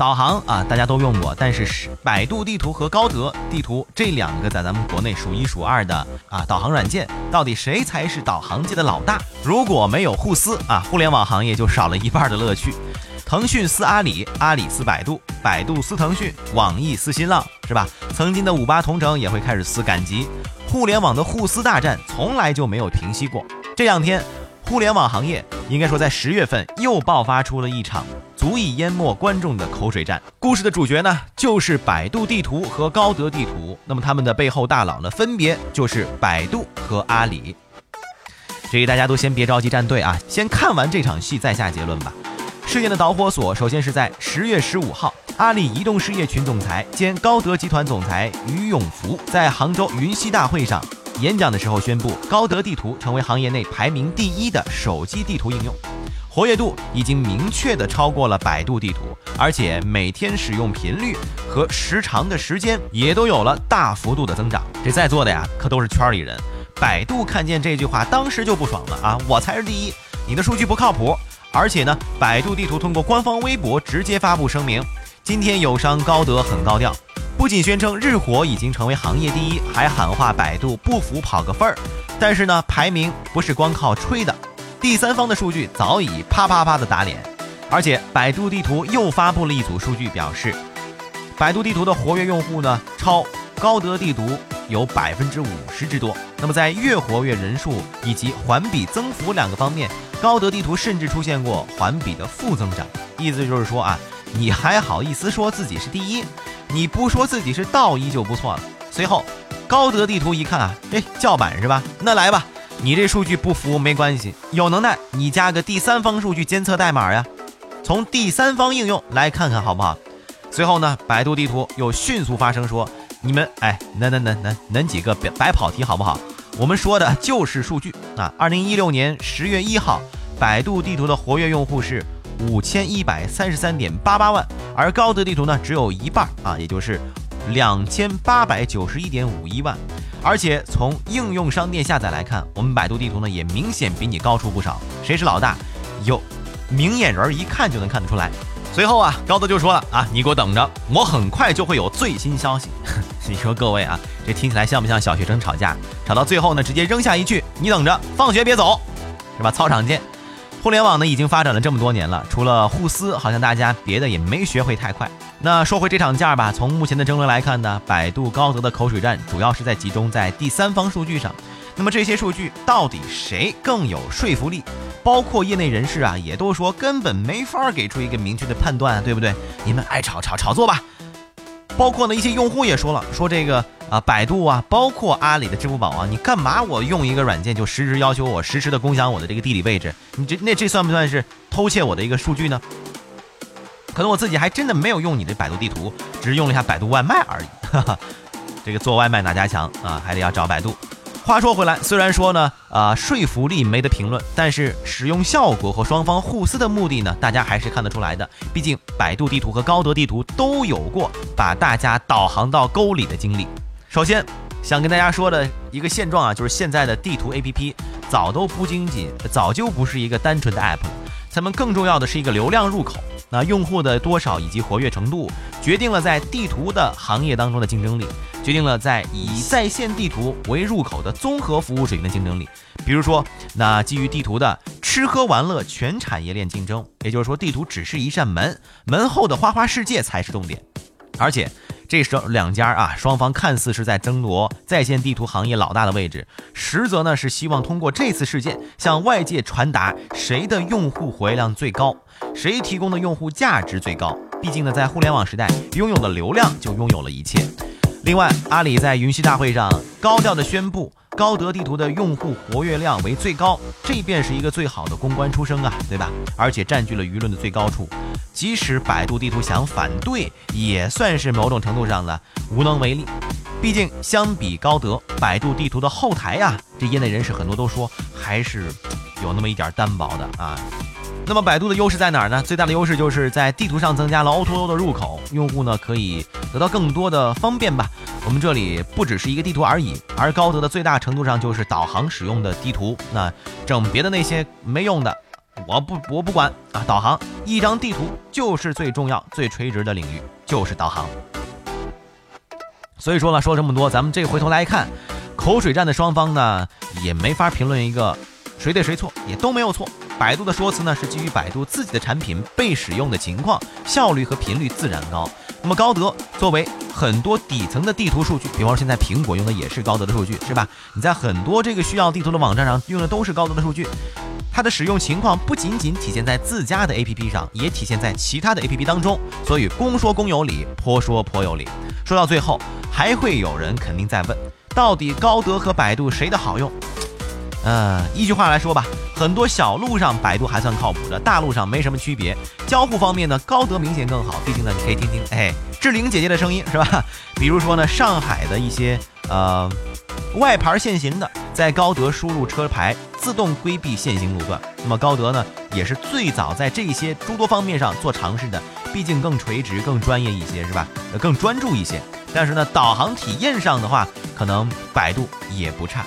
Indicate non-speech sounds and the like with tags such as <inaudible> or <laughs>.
导航啊，大家都用过，但是是百度地图和高德地图这两个在咱们国内数一数二的啊导航软件，到底谁才是导航界的老大？如果没有互撕啊，互联网行业就少了一半的乐趣。腾讯撕阿里，阿里撕百度，百度撕腾讯，网易撕新浪，是吧？曾经的五八同城也会开始撕赶集，互联网的互撕大战从来就没有停息过。这两天。互联网行业应该说，在十月份又爆发出了一场足以淹没观众的口水战。故事的主角呢，就是百度地图和高德地图。那么他们的背后大佬呢，分别就是百度和阿里。这个大家都先别着急站队啊，先看完这场戏再下结论吧。事件的导火索，首先是在十月十五号，阿里移动事业群总裁兼高德集团总裁于永福在杭州云栖大会上。演讲的时候宣布，高德地图成为行业内排名第一的手机地图应用，活跃度已经明确的超过了百度地图，而且每天使用频率和时长的时间也都有了大幅度的增长。这在座的呀，可都是圈里人。百度看见这句话，当时就不爽了啊！我才是第一，你的数据不靠谱。而且呢，百度地图通过官方微博直接发布声明，今天友商高德很高调。不仅宣称日活已经成为行业第一，还喊话百度不服跑个分儿。但是呢，排名不是光靠吹的，第三方的数据早已啪啪啪的打脸。而且百度地图又发布了一组数据，表示百度地图的活跃用户呢超高德地图有百分之五十之多。那么在月活跃人数以及环比增幅两个方面，高德地图甚至出现过环比的负增长。意思就是说啊，你还好意思说自己是第一？你不说自己是道医就不错了。随后，高德地图一看啊，哎，叫板是吧？那来吧，你这数据不服没关系，有能耐你加个第三方数据监测代码呀，从第三方应用来看看好不好？随后呢，百度地图又迅速发声说，你们哎，那那那那恁几个别白跑题好不好？我们说的就是数据啊。二零一六年十月一号，百度地图的活跃用户是。五千一百三十三点八八万，而高德地图呢只有一半啊，也就是两千八百九十一点五一万。而且从应用商店下载来看，我们百度地图呢也明显比你高出不少。谁是老大？有明眼人一看就能看得出来。随后啊，高德就说了啊，你给我等着，我很快就会有最新消息。<laughs> 你说各位啊，这听起来像不像小学生吵架？吵到最后呢，直接扔下一句：你等着，放学别走，是吧？操场见。互联网呢已经发展了这么多年了，除了互撕，好像大家别的也没学会太快。那说回这场架吧，从目前的争论来看呢，百度高德的口水战主要是在集中在第三方数据上。那么这些数据到底谁更有说服力？包括业内人士啊，也都说根本没法给出一个明确的判断，对不对？你们爱炒炒炒作吧。包括呢一些用户也说了，说这个。啊，百度啊，包括阿里的支付宝啊，你干嘛我用一个软件就实时要求我实时的共享我的这个地理位置？你这那这算不算是偷窃我的一个数据呢？可能我自己还真的没有用你的百度地图，只是用了一下百度外卖而已。哈哈，这个做外卖哪家强啊？还得要找百度。话说回来，虽然说呢，啊，说服力没得评论，但是使用效果和双方互撕的目的呢，大家还是看得出来的。毕竟百度地图和高德地图都有过把大家导航到沟里的经历。首先，想跟大家说的一个现状啊，就是现在的地图 APP 早都不仅仅早就不是一个单纯的 App，咱们更重要的是一个流量入口。那用户的多少以及活跃程度，决定了在地图的行业当中的竞争力，决定了在以在线地图为入口的综合服务水平的竞争力。比如说，那基于地图的吃喝玩乐全产业链竞争，也就是说，地图只是一扇门，门后的花花世界才是重点，而且。这时候两家啊，双方看似是在争夺在线地图行业老大的位置，实则呢是希望通过这次事件向外界传达谁的用户活跃量最高，谁提供的用户价值最高。毕竟呢，在互联网时代，拥有了流量就拥有了一切。另外，阿里在云栖大会上高调的宣布。高德地图的用户活跃量为最高，这便是一个最好的公关出声啊，对吧？而且占据了舆论的最高处。即使百度地图想反对，也算是某种程度上的无能为力。毕竟相比高德，百度地图的后台呀，这业内人士很多都说还是有那么一点单薄的啊。那么百度的优势在哪儿呢？最大的优势就是在地图上增加了 O2O 的入口，用户呢可以得到更多的方便吧。我们这里不只是一个地图而已，而高德的最大程度上就是导航使用的地图，那整别的那些没用的，我不 <laughs> 我不管啊，导航一张地图就是最重要、最垂直的领域，就是导航。所以说呢，说这么多，咱们这回头来看，口水战的双方呢，也没法评论一个谁对谁错，也都没有错。百度的说辞呢，是基于百度自己的产品被使用的情况、效率和频率自然高。那么高德作为很多底层的地图数据，比方说现在苹果用的也是高德的数据，是吧？你在很多这个需要地图的网站上用的都是高德的数据，它的使用情况不仅仅体现在自家的 APP 上，也体现在其他的 APP 当中。所以公说公有理，婆说婆有理。说到最后。还会有人肯定在问，到底高德和百度谁的好用？呃，一句话来说吧，很多小路上百度还算靠谱的，大路上没什么区别。交互方面呢，高德明显更好。毕竟呢，你可以听听，哎，志玲姐姐的声音是吧？<laughs> 比如说呢，上海的一些呃外牌限行的，在高德输入车牌自动规避限行路段。那么高德呢，也是最早在这些诸多方面上做尝试的，毕竟更垂直、更专业一些，是吧？呃，更专注一些。但是呢，导航体验上的话，可能百度也不差。